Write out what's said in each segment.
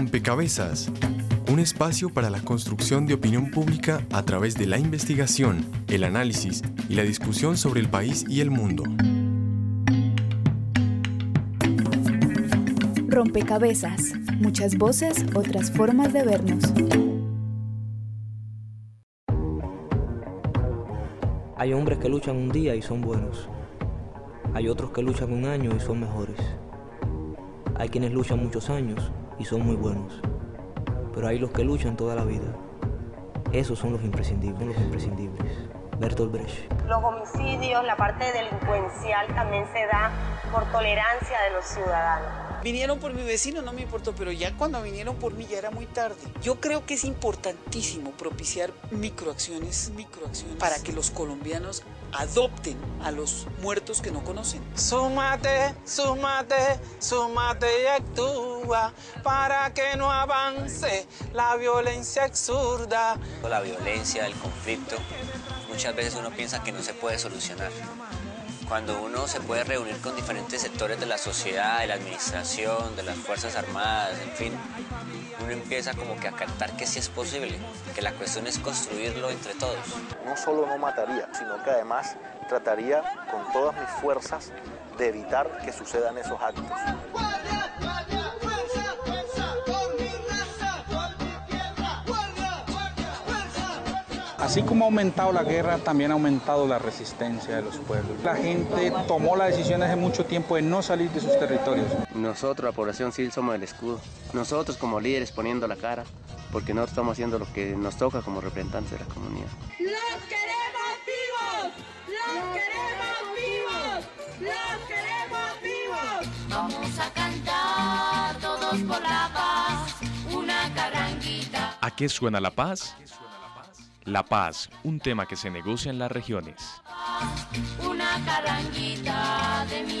Rompecabezas, un espacio para la construcción de opinión pública a través de la investigación, el análisis y la discusión sobre el país y el mundo. Rompecabezas, muchas voces, otras formas de vernos. Hay hombres que luchan un día y son buenos. Hay otros que luchan un año y son mejores. Hay quienes luchan muchos años y son muy buenos. Pero hay los que luchan toda la vida. Esos son los imprescindibles, los imprescindibles. Bertolt Brecht. Los homicidios, la parte delincuencial también se da por tolerancia de los ciudadanos. Vinieron por mi vecino, no me importó, pero ya cuando vinieron por mí ya era muy tarde. Yo creo que es importantísimo propiciar microacciones, microacciones para que los colombianos adopten a los muertos que no conocen. Súmate, súmate, súmate y actúa para que no avance la violencia absurda. La violencia, el conflicto, muchas veces uno piensa que no se puede solucionar cuando uno se puede reunir con diferentes sectores de la sociedad, de la administración, de las Fuerzas Armadas, en fin, uno empieza como que a captar que sí es posible, que la cuestión es construirlo entre todos. No solo no mataría, sino que además trataría con todas mis fuerzas de evitar que sucedan esos actos. Así como ha aumentado la guerra, también ha aumentado la resistencia de los pueblos. La gente tomó la decisión hace mucho tiempo de no salir de sus territorios. Nosotros, la población civil, somos el escudo. Nosotros como líderes poniendo la cara, porque nosotros estamos haciendo lo que nos toca como representantes de la comunidad. ¡Los queremos vivos! ¡Los queremos vivos! ¡Los queremos vivos! Vamos a cantar todos por la paz, una carranguita. ¿A qué suena la paz? La paz, un tema que se negocia en las regiones. Una de mi.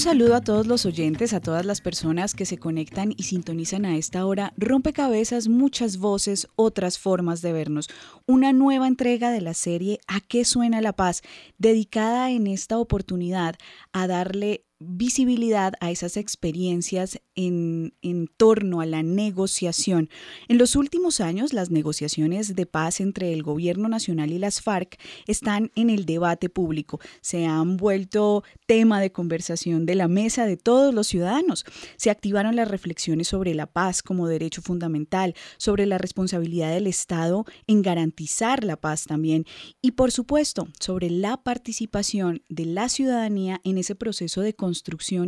Saludo a todos los oyentes, a todas las personas que se conectan y sintonizan a esta hora. Rompecabezas, muchas voces, otras formas de vernos. Una nueva entrega de la serie ¿A qué suena la paz? dedicada en esta oportunidad a darle visibilidad a esas experiencias en, en, torno a la negociación. En los últimos años, las negociaciones de paz entre el gobierno nacional y las FARC están en el debate público. Se han vuelto tema de conversación de la mesa de todos los ciudadanos. Se activaron las reflexiones sobre la paz como derecho fundamental, sobre la responsabilidad del Estado en garantizar la paz también y, por supuesto, sobre la participación de la ciudadanía en ese proceso de construcción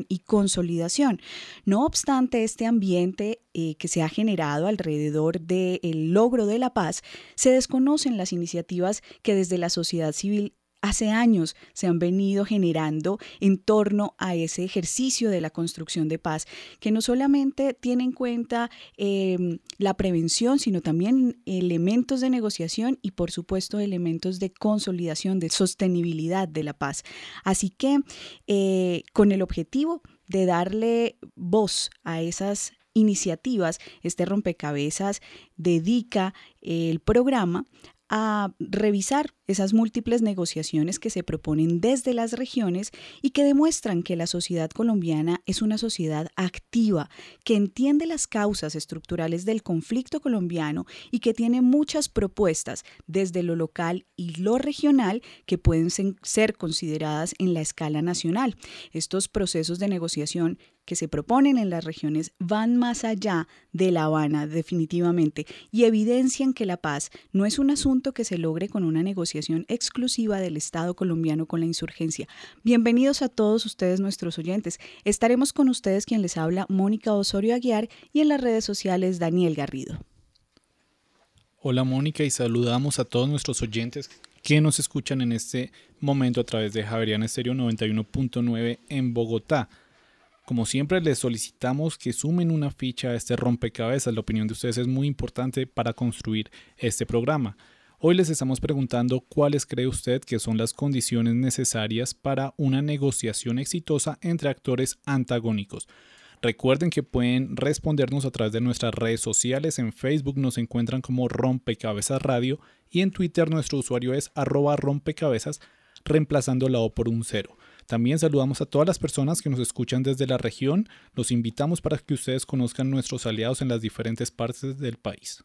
y consolidación. No obstante, este ambiente eh, que se ha generado alrededor del logro de la paz, se desconocen las iniciativas que desde la sociedad civil hace años se han venido generando en torno a ese ejercicio de la construcción de paz, que no solamente tiene en cuenta em, la prevención, sino también elementos de negociación y por supuesto elementos de consolidación, de sostenibilidad de la paz. Así que eh, con el objetivo de darle voz a esas iniciativas, este rompecabezas dedica el programa a revisar esas múltiples negociaciones que se proponen desde las regiones y que demuestran que la sociedad colombiana es una sociedad activa, que entiende las causas estructurales del conflicto colombiano y que tiene muchas propuestas desde lo local y lo regional que pueden ser consideradas en la escala nacional. Estos procesos de negociación que se proponen en las regiones van más allá de La Habana definitivamente y evidencian que la paz no es un asunto que se logre con una negociación exclusiva del Estado colombiano con la insurgencia. Bienvenidos a todos ustedes nuestros oyentes. Estaremos con ustedes quien les habla Mónica Osorio Aguiar y en las redes sociales Daniel Garrido. Hola Mónica y saludamos a todos nuestros oyentes que nos escuchan en este momento a través de Javeriana Estéreo 91.9 en Bogotá. Como siempre, les solicitamos que sumen una ficha a este rompecabezas. La opinión de ustedes es muy importante para construir este programa. Hoy les estamos preguntando cuáles cree usted que son las condiciones necesarias para una negociación exitosa entre actores antagónicos. Recuerden que pueden respondernos a través de nuestras redes sociales. En Facebook nos encuentran como Rompecabezas Radio y en Twitter nuestro usuario es arroba rompecabezas, reemplazando la O por un cero. También saludamos a todas las personas que nos escuchan desde la región. Los invitamos para que ustedes conozcan nuestros aliados en las diferentes partes del país.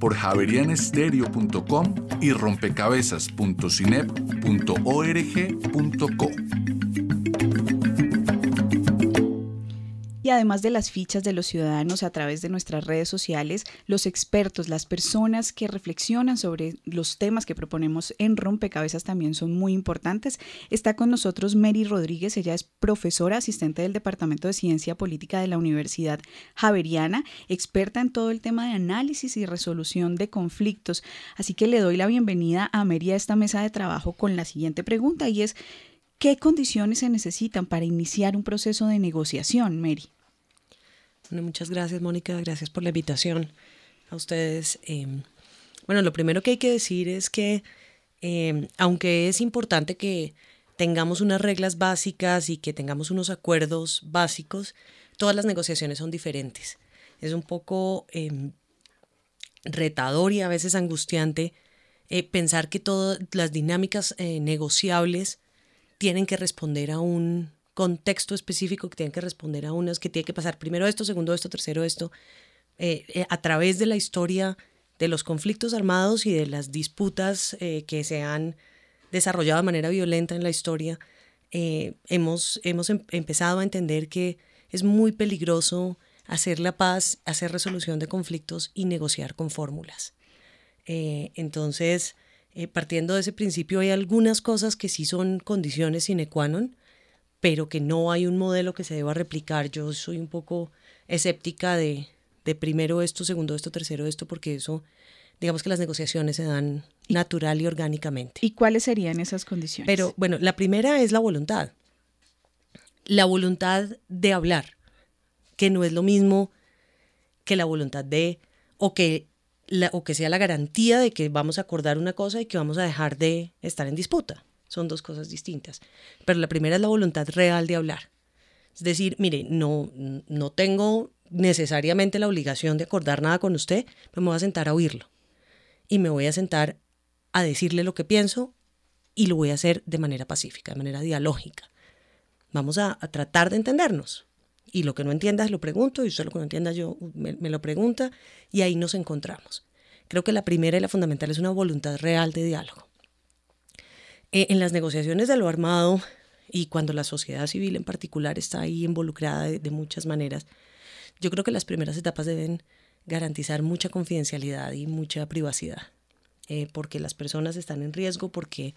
por javerianestereo.com y rompecabezas.cinep.org.co. Además de las fichas de los ciudadanos a través de nuestras redes sociales, los expertos, las personas que reflexionan sobre los temas que proponemos en Rompecabezas también son muy importantes. Está con nosotros Mary Rodríguez, ella es profesora asistente del Departamento de Ciencia Política de la Universidad Javeriana, experta en todo el tema de análisis y resolución de conflictos. Así que le doy la bienvenida a Mary a esta mesa de trabajo con la siguiente pregunta y es ¿Qué condiciones se necesitan para iniciar un proceso de negociación, Mary? Bueno, muchas gracias, Mónica. Gracias por la invitación a ustedes. Em, bueno, lo primero que hay que decir es que, em, aunque es importante que tengamos unas reglas básicas y que tengamos unos acuerdos básicos, todas las negociaciones son diferentes. Es un poco em, retador y a veces angustiante eh, pensar que todas las dinámicas eh, negociables tienen que responder a un contexto específico, que tienen que responder a unas, que tiene que pasar primero esto, segundo esto, tercero esto, eh, eh, a través de la historia de los conflictos armados y de las disputas eh, que se han desarrollado de manera violenta en la historia, hemos, hemos em, empezado a entender que es muy peligroso hacer la paz, hacer resolución de conflictos y negociar con fórmulas. entonces, partiendo de ese principio, hay algunas cosas que sí son condiciones sine qua non, pero que no hay un modelo que se deba replicar. Yo soy un poco escéptica de, de primero esto, segundo esto, tercero esto, porque eso, digamos que las negociaciones se dan natural y orgánicamente. ¿Y cuáles serían esas condiciones? Pero bueno, la primera es la voluntad. La voluntad de hablar, que no es lo mismo que la voluntad de, o que o que sea la garantía de que vamos a acordar una cosa y que vamos a dejar de estar en disputa. Son dos cosas distintas. Pero la primera es la voluntad real de hablar. Es decir, mire, no, no tengo necesariamente la obligación de acordar nada con usted, pero me voy a sentar a oírlo. Y me voy a sentar a decirle lo que pienso y lo voy a hacer de manera pacífica, de manera dialógica. Vamos a, tratar de entendernos. Y lo que no entiendas lo pregunto, y usted lo que no entienda yo me, me lo pregunta, y ahí nos encontramos. Creo que la primera y la fundamental es una voluntad real de diálogo. Eh, en las negociaciones de lo armado y cuando la sociedad civil en particular está ahí involucrada de, muchas maneras, yo creo que las primeras etapas deben garantizar mucha confidencialidad y mucha privacidad, eh, porque las personas están en riesgo, porque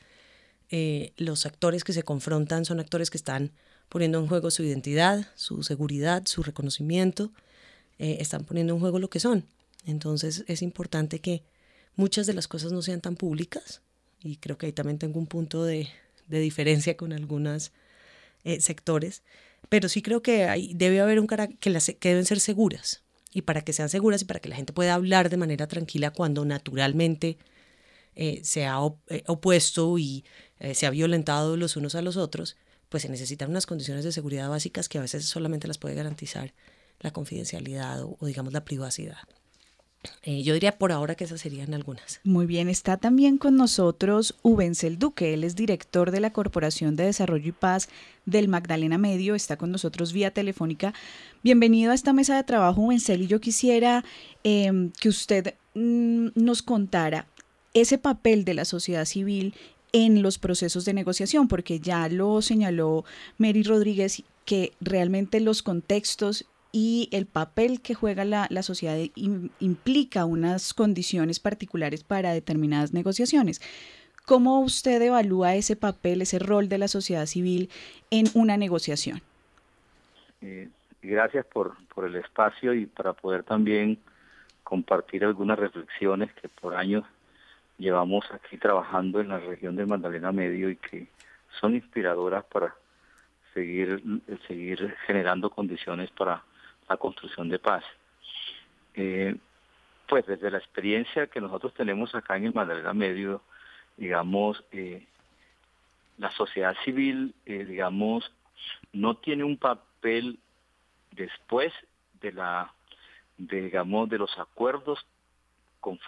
eh, los actores que se confrontan son actores que están poniendo en juego su identidad, su seguridad, su reconocimiento, están poniendo en juego lo que son. Entonces es importante que muchas de las cosas no sean tan públicas y creo que ahí también tengo un punto de, diferencia con algunos eh, sectores, pero sí creo que debe haber un carácter que, que deben ser seguras y para que sean seguras y para que la gente pueda hablar de manera tranquila cuando naturalmente eh, se ha eh, opuesto y se ha violentado los unos a los otros, pues se necesitan unas condiciones de seguridad básicas que a veces solamente las puede garantizar la confidencialidad o digamos la privacidad. Eh, yo diría por ahora que esas serían algunas. Muy bien, está también con nosotros Ubencel Duque, él es director de la Corporación de Desarrollo y Paz del Magdalena Medio, está con nosotros vía telefónica. Bienvenido a esta mesa de trabajo, Ubencel, y yo quisiera em, que usted mm, nos contara ese papel de la sociedad civil en los procesos de negociación, porque ya lo señaló Mary Rodríguez, que realmente los contextos y el papel que juega la, sociedad implica unas condiciones particulares para determinadas negociaciones. ¿Cómo usted evalúa ese papel, ese rol de la sociedad civil en una negociación? Eh, gracias por, por el espacio y para poder también compartir algunas reflexiones que por años llevamos aquí trabajando en la región del Magdalena Medio y que son inspiradoras para seguir, seguir generando condiciones para la construcción de paz. Eh, pues desde la experiencia que nosotros tenemos acá en el Magdalena Medio, digamos, eh, la sociedad civil, eh, digamos, no tiene un papel después de la, digamos, de los acuerdos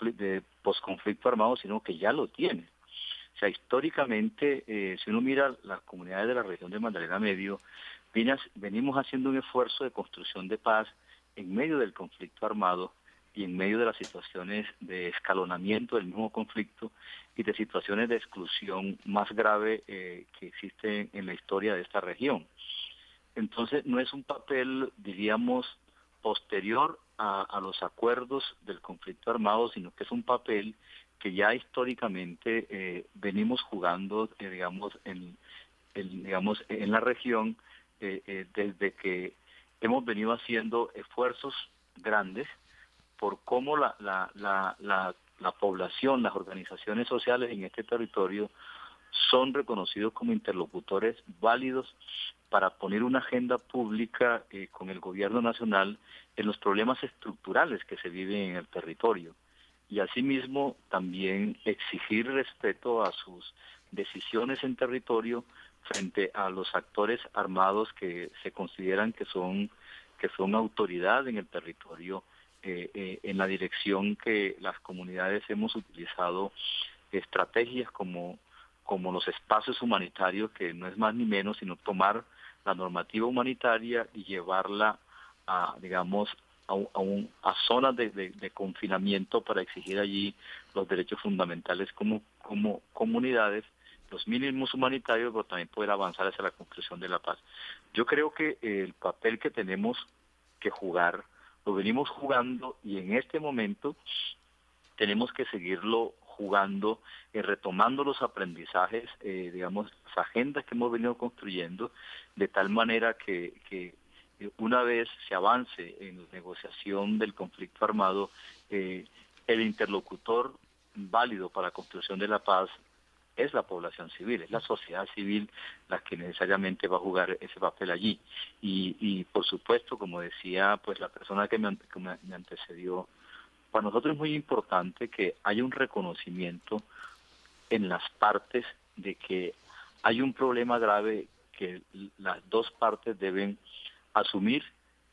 de posconflicto armado, sino que ya lo tiene. O sea, históricamente, eh, si uno mira las comunidades de la región de Magdalena Medio, venimos haciendo un esfuerzo de construcción de paz en medio del conflicto armado y en medio de las situaciones de escalonamiento del mismo conflicto y de situaciones de exclusión más grave eh, que existen en la historia de esta región. Entonces, no es un papel, diríamos, posterior a, los acuerdos del conflicto armado, sino que es un papel que ya históricamente eh, venimos jugando, eh, digamos, en, digamos, en la región eh, desde que hemos venido haciendo esfuerzos grandes por cómo la, la, la, la, la población, las organizaciones sociales en este territorio son reconocidos como interlocutores válidos para poner una agenda pública eh, con el gobierno nacional en los problemas estructurales que se viven en el territorio. Y asimismo también exigir respeto a sus decisiones en territorio frente a los actores armados que se consideran que son que son autoridad en el territorio eh, eh, en la dirección que las comunidades hemos utilizado estrategias como como los espacios humanitarios, que no es más ni menos sino tomar la normativa humanitaria y llevarla a, digamos, a, un, a, zonas de, confinamiento para exigir allí los derechos fundamentales como, como comunidades, los mínimos humanitarios, pero también poder avanzar hacia la construcción de la paz. Yo creo que el papel que tenemos que jugar, lo venimos jugando y en este momento tenemos que seguirlo jugando, y retomando los aprendizajes, eh, digamos, las agendas que hemos venido construyendo, de tal manera que, que una vez se avance en la negociación del conflicto armado, eh, el interlocutor válido para la construcción de la paz es la población civil, es la sociedad civil la que necesariamente va a jugar ese papel allí. Y, y por supuesto, como decía pues la persona que me, que me antecedió, para nosotros es muy importante que haya un reconocimiento en las partes de que hay un problema grave que las dos partes deben asumir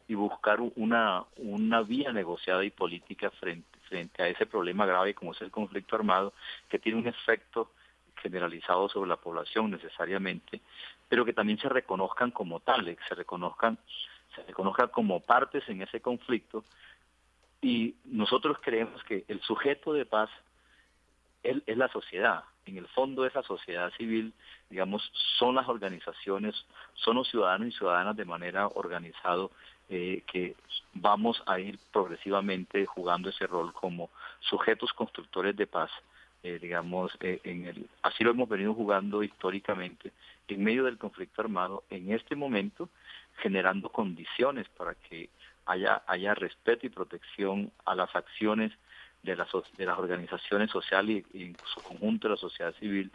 y buscar una, una vía negociada y política frente, frente a ese problema grave como es el conflicto armado, que tiene un efecto generalizado sobre la población necesariamente, pero que también se reconozcan como tales, se reconozcan, se reconozcan como partes en ese conflicto y nosotros creemos que el sujeto de paz es, la sociedad. En el fondo es la sociedad civil, digamos, son las organizaciones, son los ciudadanos y ciudadanas de manera organizado eh, que vamos a ir progresivamente jugando ese rol como sujetos constructores de paz. Eh, digamos, eh, en el, así lo hemos venido jugando históricamente en medio del conflicto armado, en este momento generando condiciones para que haya, haya respeto y protección a las acciones de las, de las organizaciones sociales y, en su conjunto de la sociedad civil,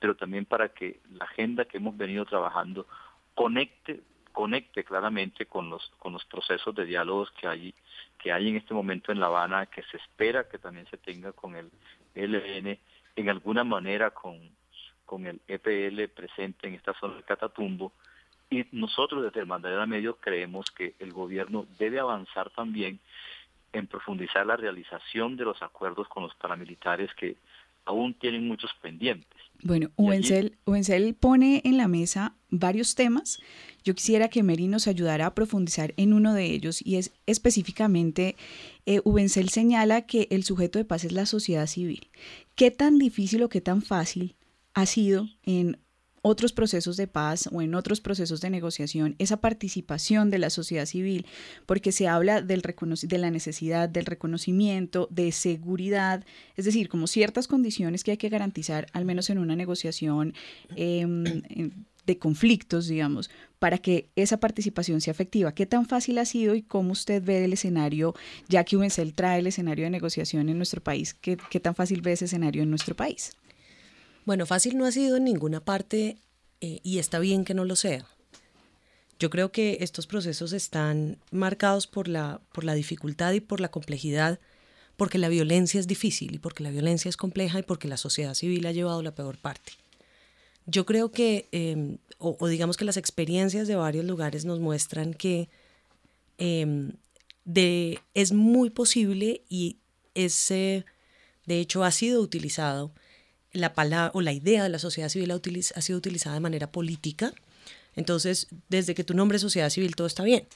pero también para que la agenda que hemos venido trabajando conecte conecte claramente con los con los procesos de diálogos que hay que hay en este momento en La Habana que se espera que también se tenga con el ELN en alguna manera con con el EPL presente en esta zona de Catatumbo y nosotros desde el Magdalena Medio creemos que el gobierno debe avanzar también en profundizar la realización de los acuerdos con los paramilitares que aún tienen muchos pendientes. Bueno, Uencel, pone en la mesa varios temas. Yo quisiera que Mary nos ayudara a profundizar en uno de ellos y es específicamente, eh, señala que el sujeto de paz es la sociedad civil. ¿Qué tan difícil o qué tan fácil ha sido en otros procesos de paz o en otros procesos de negociación, esa participación de la sociedad civil, porque se habla del de la necesidad del reconocimiento, de seguridad, es decir, como ciertas condiciones que hay que garantizar, al menos en una negociación. Em, de conflictos, digamos, para que esa participación sea efectiva. ¿Qué tan fácil ha sido y cómo usted ve el escenario, ya que UNCEL trae el escenario de negociación en nuestro país, qué, qué tan fácil ve ese escenario en nuestro país? Bueno, fácil no ha sido en ninguna parte eh, y está bien que no lo sea. Yo creo que estos procesos están marcados por la, por la dificultad y por la complejidad, porque la violencia es difícil y porque la violencia es compleja y porque la sociedad civil ha llevado la peor parte. Yo creo que, em, o, digamos que las experiencias de varios lugares nos muestran que em, de, es muy posible y es, de hecho ha sido utilizado la palabra o la idea de la sociedad civil ha, sido utilizada de manera política. Entonces, desde que tu nombre es sociedad civil, todo está bien.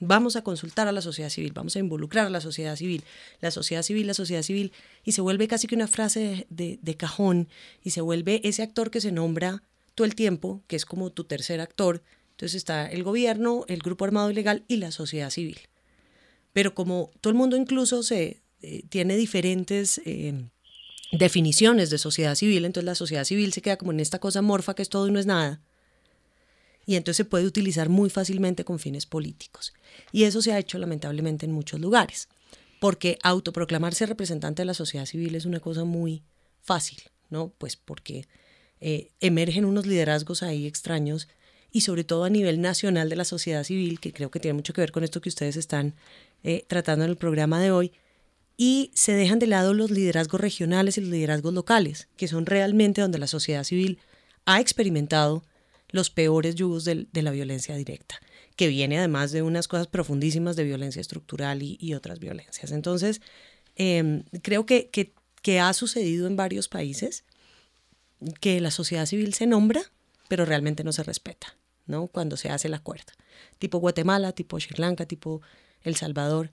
Vamos a consultar a la sociedad civil, vamos a involucrar a la sociedad civil, la sociedad civil, la sociedad civil, y se vuelve casi que una frase de, de cajón y se vuelve ese actor que se nombra todo el tiempo, que es como tu tercer actor. Entonces está el gobierno, el grupo armado ilegal y la sociedad civil. Pero como todo el mundo incluso se eh, tiene diferentes eh, definiciones de sociedad civil, entonces la sociedad civil se queda como en esta cosa morfa que es todo y no es nada. Y entonces se puede utilizar muy fácilmente con fines políticos. Y eso se ha hecho lamentablemente en muchos lugares, porque autoproclamarse representante de la sociedad civil es una cosa muy fácil, ¿no? Pues porque eh, emergen unos liderazgos ahí extraños y sobre todo a nivel nacional de la sociedad civil, que creo que tiene mucho que ver con esto que ustedes están eh, tratando en el programa de hoy, y se dejan de lado los liderazgos regionales y los liderazgos locales, que son realmente donde la sociedad civil ha experimentado los peores yugos de, la violencia directa, que viene además de unas cosas profundísimas de violencia estructural y, otras violencias. Entonces, em, creo que, que, que ha sucedido en varios países que la sociedad civil se nombra, pero realmente no se respeta, ¿no? Cuando se hace el acuerdo. Tipo Guatemala, tipo Sri Lanka, tipo El Salvador,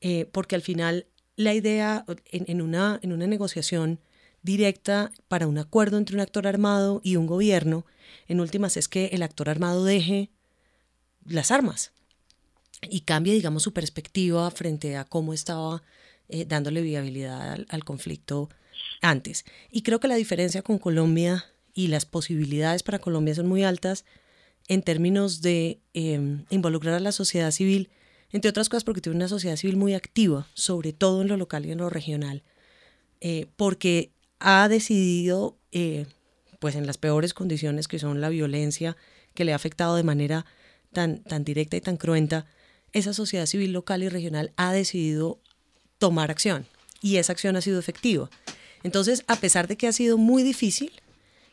eh, porque al final la idea en, una, en una negociación directa para un acuerdo entre un actor armado y un gobierno, en últimas es que el actor armado deje las armas y cambie, digamos, su perspectiva frente a cómo estaba eh, dándole viabilidad al, conflicto antes. Y creo que la diferencia con Colombia y las posibilidades para Colombia son muy altas en términos de em, involucrar a la sociedad civil entre otras cosas porque tiene una sociedad civil muy activa, sobre todo en lo local y en lo regional, eh, porque ha decidido, eh, pues en las peores condiciones que son la violencia que le ha afectado de manera tan, tan directa y tan cruenta, esa sociedad civil local y regional ha decidido tomar acción y esa acción ha sido efectiva. Entonces, a pesar de que ha sido muy difícil,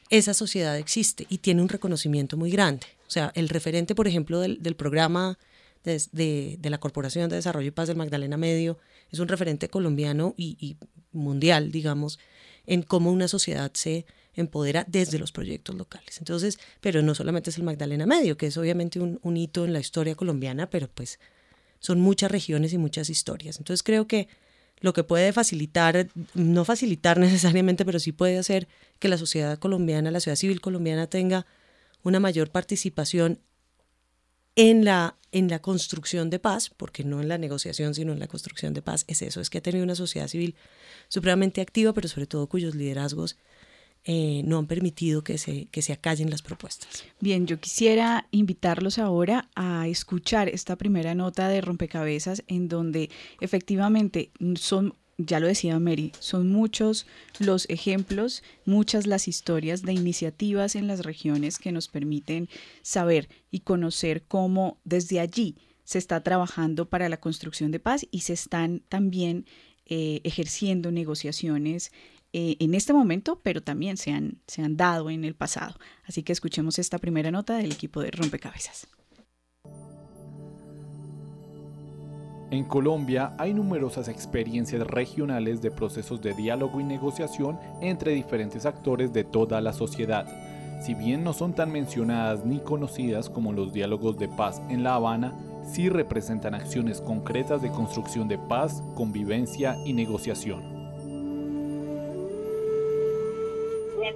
esa sociedad existe y tiene un reconocimiento muy grande. O sea, el referente, por ejemplo, del, del programa de, la Corporación de Desarrollo y Paz del Magdalena Medio, es un referente colombiano y, mundial, digamos, en cómo una sociedad se empodera desde los proyectos locales. Entonces, pero no solamente es el Magdalena Medio, que es obviamente un, un hito en la historia colombiana, pero pues son muchas regiones y muchas historias. Entonces creo que lo que puede facilitar, no facilitar necesariamente, pero sí puede hacer que la sociedad colombiana, la sociedad civil colombiana tenga una mayor participación en la, en la construcción de paz, porque no en la negociación, sino en la construcción de paz, es eso, es que ha tenido una sociedad civil supremamente activa, pero sobre todo cuyos liderazgos eh, no han permitido que se, que se acallen las propuestas. Bien, yo quisiera invitarlos ahora a escuchar esta primera nota de rompecabezas en donde efectivamente son ya lo decía Mary, son muchos los ejemplos, muchas las historias de iniciativas en las regiones que nos permiten saber y conocer cómo desde allí se está trabajando para la construcción de paz y se están también eh, ejerciendo negociaciones eh, en este momento, pero también se han, se han dado en el pasado. Así que escuchemos esta primera nota del equipo de Rompecabezas. En Colombia hay numerosas experiencias regionales de procesos de diálogo y negociación entre diferentes actores de toda la sociedad. Si bien no son tan mencionadas ni conocidas como los diálogos de paz en La Habana, sí representan acciones concretas de construcción de paz, convivencia y negociación.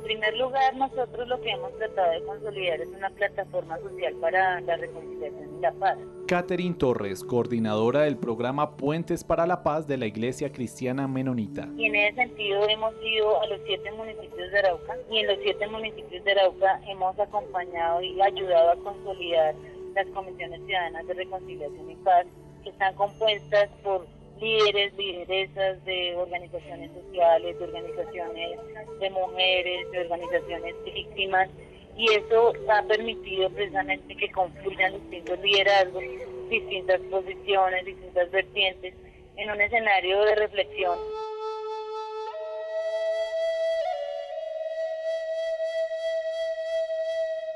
En primer lugar, nosotros lo que hemos tratado de consolidar es una plataforma social para la reconciliación y la paz. Catherine Torres, coordinadora del programa Puentes para la Paz de la Iglesia Cristiana Menonita. Y en ese sentido hemos ido a los siete municipios de Arauca y en los siete municipios de Arauca hemos acompañado y ayudado a consolidar las comisiones ciudadanas de reconciliación y paz que están compuestas por líderes, lideresas de organizaciones sociales, de organizaciones de mujeres, de organizaciones víctimas, y eso ha permitido precisamente que confluyan distintos liderazgos, distintas posiciones, distintas vertientes en un escenario de reflexión.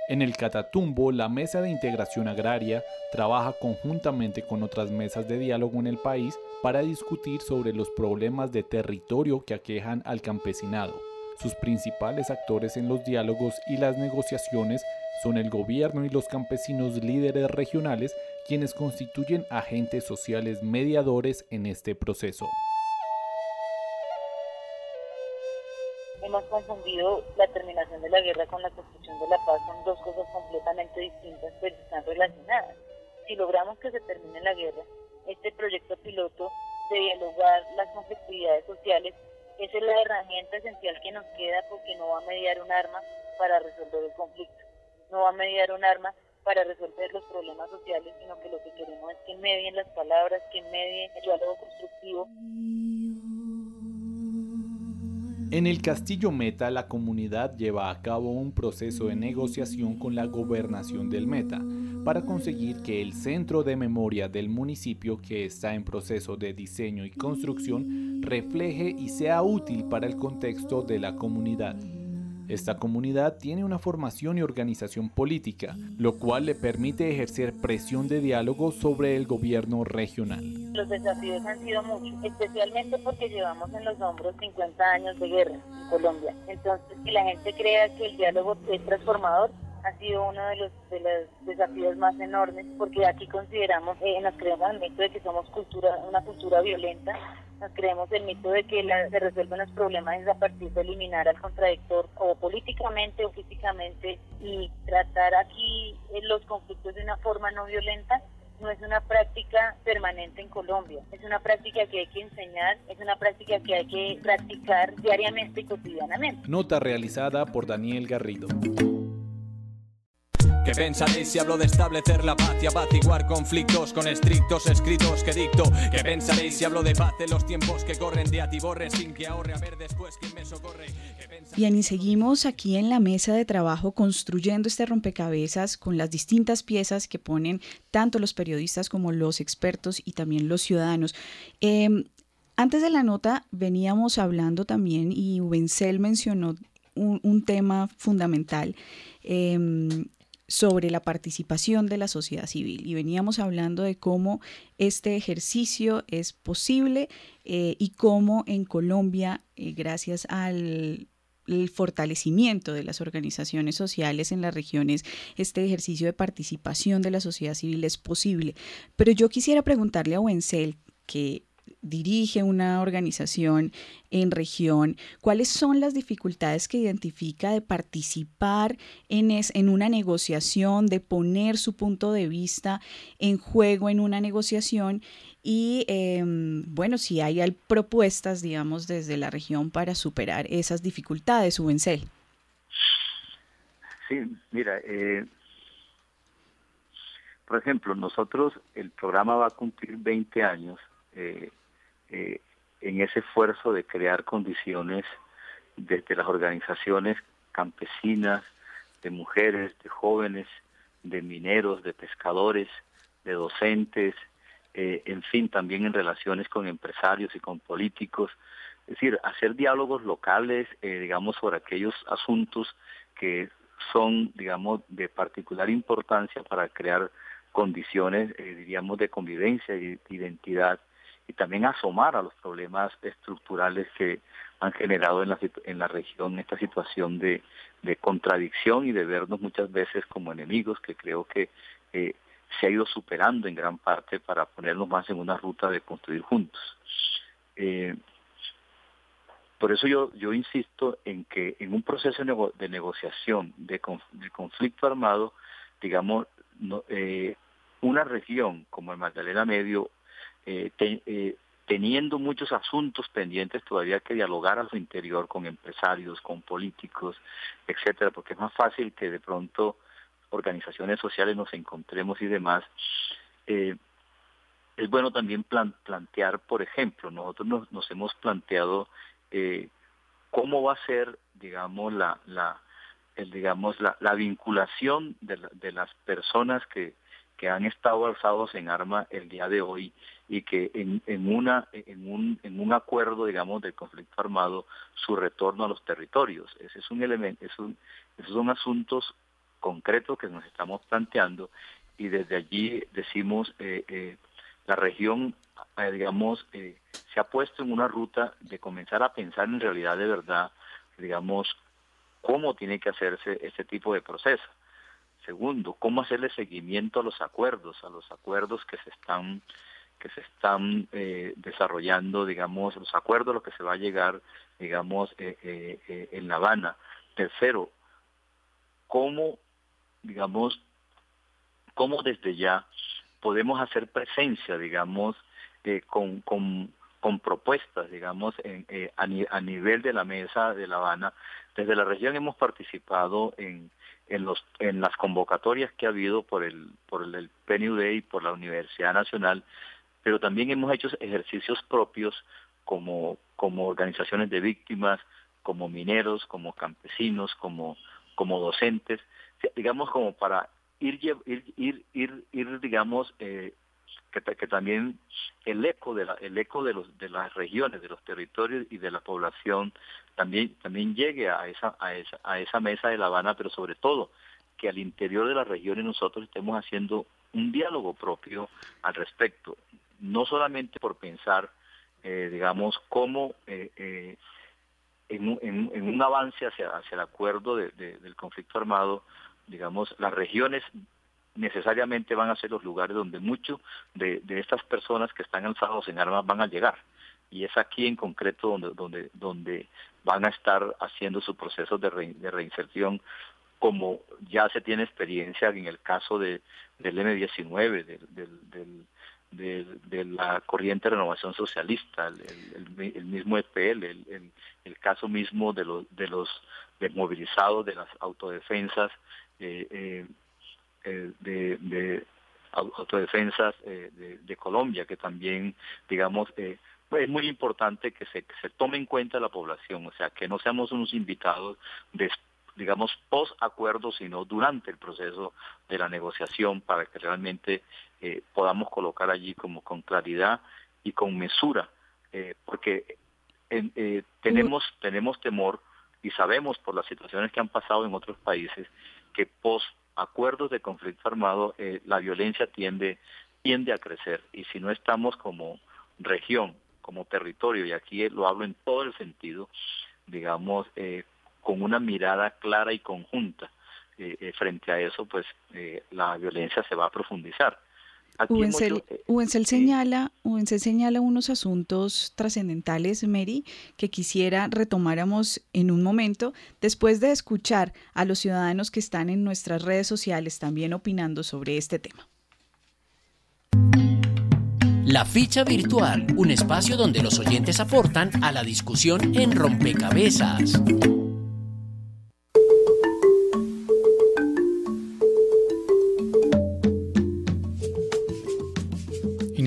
En el Catatumbo, la Mesa de Integración Agraria trabaja conjuntamente con otras mesas de diálogo en el país para discutir sobre los problemas de territorio que aquejan al campesinado. Sus principales actores en los diálogos y las negociaciones son el gobierno y los campesinos líderes regionales, quienes constituyen agentes sociales mediadores en este proceso. hemos confundido la terminación de la guerra con la construcción de la paz. Son dos cosas completamente distintas, pero están relacionadas. Si logramos que se termine la guerra, este proyecto piloto de dialogar las conflictividades sociales. Es la herramienta esencial que nos queda porque no va a mediar un arma para resolver el conflicto, no va a mediar un arma para resolver los problemas sociales, sino que lo que queremos es que medien las palabras, que medien el diálogo constructivo. En el Castillo Meta, la comunidad lleva a cabo un proceso de negociación con la gobernación del Meta para conseguir que el centro de memoria del municipio, que está en proceso de diseño y construcción, refleje y sea útil para el contexto de la comunidad. Esta comunidad tiene una formación y organización política, lo cual le permite ejercer presión de diálogo sobre el gobierno regional. Los desafíos han sido muchos, especialmente porque llevamos en los hombros 50 años de guerra en Colombia. Entonces, que la gente crea que el diálogo es transformador ha sido uno de los, de los desafíos más enormes porque aquí consideramos, eh, nos creemos el mito de que somos cultura, una cultura violenta, nos creemos el mito de que se resuelven los problemas a partir de eliminar al contradictor o políticamente o físicamente y tratar aquí eh, los conflictos de una forma no violenta no es una práctica permanente en Colombia, es una práctica que hay que enseñar, es una práctica que hay que practicar diariamente y cotidianamente. Nota realizada por Daniel Garrido. ¿Qué pensaréis si hablo de establecer la paz y apaciguar conflictos con estrictos escritos que dicto? ¿Qué pensaréis si hablo de paz en los tiempos que corren de atiborre sin que ahorre a ver después quién me socorre? Bien, y seguimos aquí en la mesa de trabajo construyendo este rompecabezas con las distintas piezas que ponen tanto los periodistas como los expertos y también los ciudadanos. Em, antes de la nota veníamos hablando también y Ubencel mencionó un, tema fundamental em, sobre la participación de la sociedad civil y veníamos hablando de cómo este ejercicio es posible eh, y cómo en Colombia, eh, gracias al fortalecimiento de las organizaciones sociales en las regiones, este ejercicio de participación de la sociedad civil es posible. Pero yo quisiera preguntarle a Wenzel, que dirige una organización en región, cuáles son las dificultades que identifica de participar en, en una negociación, de poner su punto de vista en juego en una negociación y em, bueno, si hay propuestas, digamos, desde la región para superar esas dificultades, Ubencel. Sí, mira, eh, por ejemplo, nosotros, el programa va a cumplir 20 años eh, eh, en ese esfuerzo de crear condiciones desde las organizaciones campesinas, de mujeres, de jóvenes, de mineros, de pescadores, de docentes, eh, en fin, también en relaciones con empresarios y con políticos. Es decir, hacer diálogos locales, eh, digamos, sobre aquellos asuntos que son, digamos, de particular importancia para crear condiciones, diríamos, de convivencia y de identidad y también asomar a los problemas estructurales que han generado en la, en la región esta situación de, de contradicción y de vernos muchas veces como enemigos que creo que eh, se ha ido superando en gran parte para ponernos más en una ruta de construir juntos. Eh, por eso yo, yo insisto en que en un proceso de negociación de, conflicto armado, digamos, eh, una región como el Magdalena Medio, eh, eh, teniendo muchos asuntos pendientes todavía que dialogar a su interior con empresarios, con políticos, etcétera, porque es más fácil que de pronto organizaciones sociales nos encontremos y demás. Eh, es bueno también plantear, por ejemplo, nosotros nos, hemos planteado cómo va a ser, digamos, la, la digamos, la, vinculación de, las personas que, que han estado alzados en arma el día de hoy y que en, en, una, en, un, en un acuerdo, digamos, del conflicto armado, su retorno a los territorios. Ese es un elemento, es un, esos son asuntos concretos que nos estamos planteando y desde allí decimos eh, eh, la región, eh, digamos, eh, se ha puesto en una ruta de comenzar a pensar en realidad de verdad, digamos, cómo tiene que hacerse este tipo de proceso. Segundo, cómo hacerle seguimiento a los acuerdos, a los acuerdos que se están que se están eh, desarrollando, digamos, los acuerdos a los que se va a llegar, digamos, en La Habana. Tercero, cómo, digamos, cómo desde ya podemos hacer presencia, digamos, eh, con, con, propuestas, digamos, eh, a, nivel de la mesa de La Habana. Desde la región hemos participado en, en, los, en las convocatorias que ha habido por el, por el PNUD y por la Universidad Nacional, pero también hemos hecho ejercicios propios como, como organizaciones de víctimas, como mineros, como campesinos, como, como docentes, digamos como para ir, ir, ir, ir, digamos, eh, que, que, también el eco de la, el eco de los de las regiones, de los territorios y de la población también también llegue a esa a esa a esa mesa de La Habana, pero sobre todo que al interior de las regiones nosotros estemos haciendo un diálogo propio al respecto, no solamente por pensar, eh, digamos, cómo eh, eh en, en, en, un avance hacia, hacia el acuerdo de, del conflicto armado digamos, las regiones necesariamente van a ser los lugares donde muchos de, estas personas que están alzados en armas van a llegar. Y es aquí en concreto donde, donde, donde van a estar haciendo su proceso de, reinserción, como ya se tiene experiencia en el caso de, del M19, del, de, la corriente de renovación socialista, el, mismo EPL, el, caso mismo de los, de los desmovilizados, de las autodefensas, eh, eh, eh, de, de, autodefensas de, Colombia, que también, digamos, pues es muy importante que se, se tome en cuenta la población, o sea, que no seamos unos invitados de, digamos, post acuerdo, sino durante el proceso de la negociación para que realmente podamos colocar allí como con claridad y con mesura, porque tenemos, tenemos temor y sabemos por las situaciones que han pasado en otros países que post acuerdos de conflicto armado eh, la violencia tiende, tiende a crecer. Y si no estamos como región, como territorio, y aquí lo hablo en todo el sentido, digamos, eh, con una mirada clara y conjunta eh, frente a eso, pues la violencia se va a profundizar. Uencel, señala, señala unos asuntos trascendentales, Mary, que quisiera retomáramos en un momento, después de escuchar a los ciudadanos que están en nuestras redes sociales también opinando sobre este tema. La ficha virtual, un espacio donde los oyentes aportan a la discusión en rompecabezas.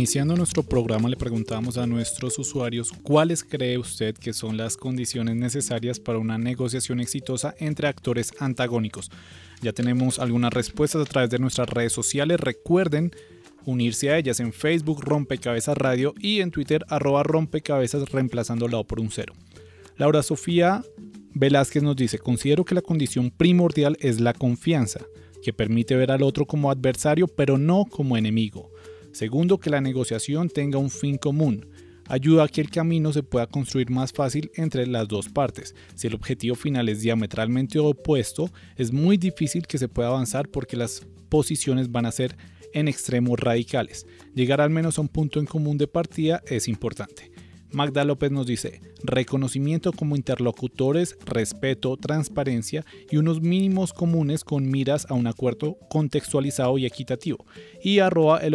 Iniciando nuestro programa le preguntamos a nuestros usuarios cuáles cree usted que son las condiciones necesarias para una negociación exitosa entre actores antagónicos. Ya tenemos algunas respuestas a través de nuestras redes sociales. Recuerden unirse a ellas en Facebook Rompecabezas Radio y en Twitter rompecabezas reemplazando la O por un cero. Laura Sofía Velázquez nos dice, considero que la condición primordial es la confianza, que permite ver al otro como adversario pero no como enemigo. Segundo, que la negociación tenga un fin común. Ayuda a que el camino se pueda construir más fácil entre las dos partes. Si el objetivo final es diametralmente opuesto, es muy difícil que se pueda avanzar porque las posiciones van a ser en extremos radicales. Llegar al menos a un punto en común de partida es importante. Magda López nos dice, reconocimiento como interlocutores, respeto, transparencia y unos mínimos comunes con miras a un acuerdo contextualizado y equitativo. Y arroba el,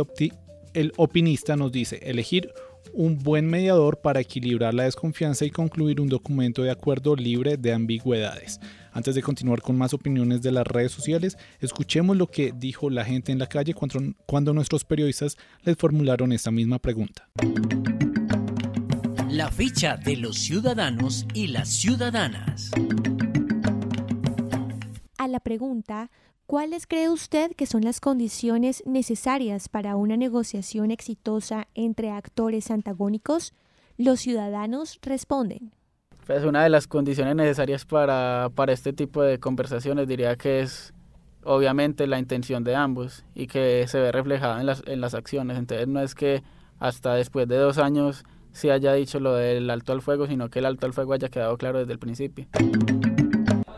el opinista nos dice, elegir un buen mediador para equilibrar la desconfianza y concluir un documento de acuerdo libre de ambigüedades. Antes de continuar con más opiniones de las redes sociales, escuchemos lo que dijo la gente en la calle cuando, cuando nuestros periodistas les formularon esta misma pregunta. La ficha de los ciudadanos y las ciudadanas. A la pregunta, ¿cuáles cree usted que son las condiciones necesarias para una negociación exitosa entre actores antagónicos? Los ciudadanos responden. Pues una de las condiciones necesarias para, para este tipo de conversaciones diría que es obviamente la intención de ambos y que se ve reflejada en las, en las acciones. Entonces no es que hasta después de dos años se haya dicho lo del alto al fuego, sino que el alto al fuego haya quedado claro desde el principio.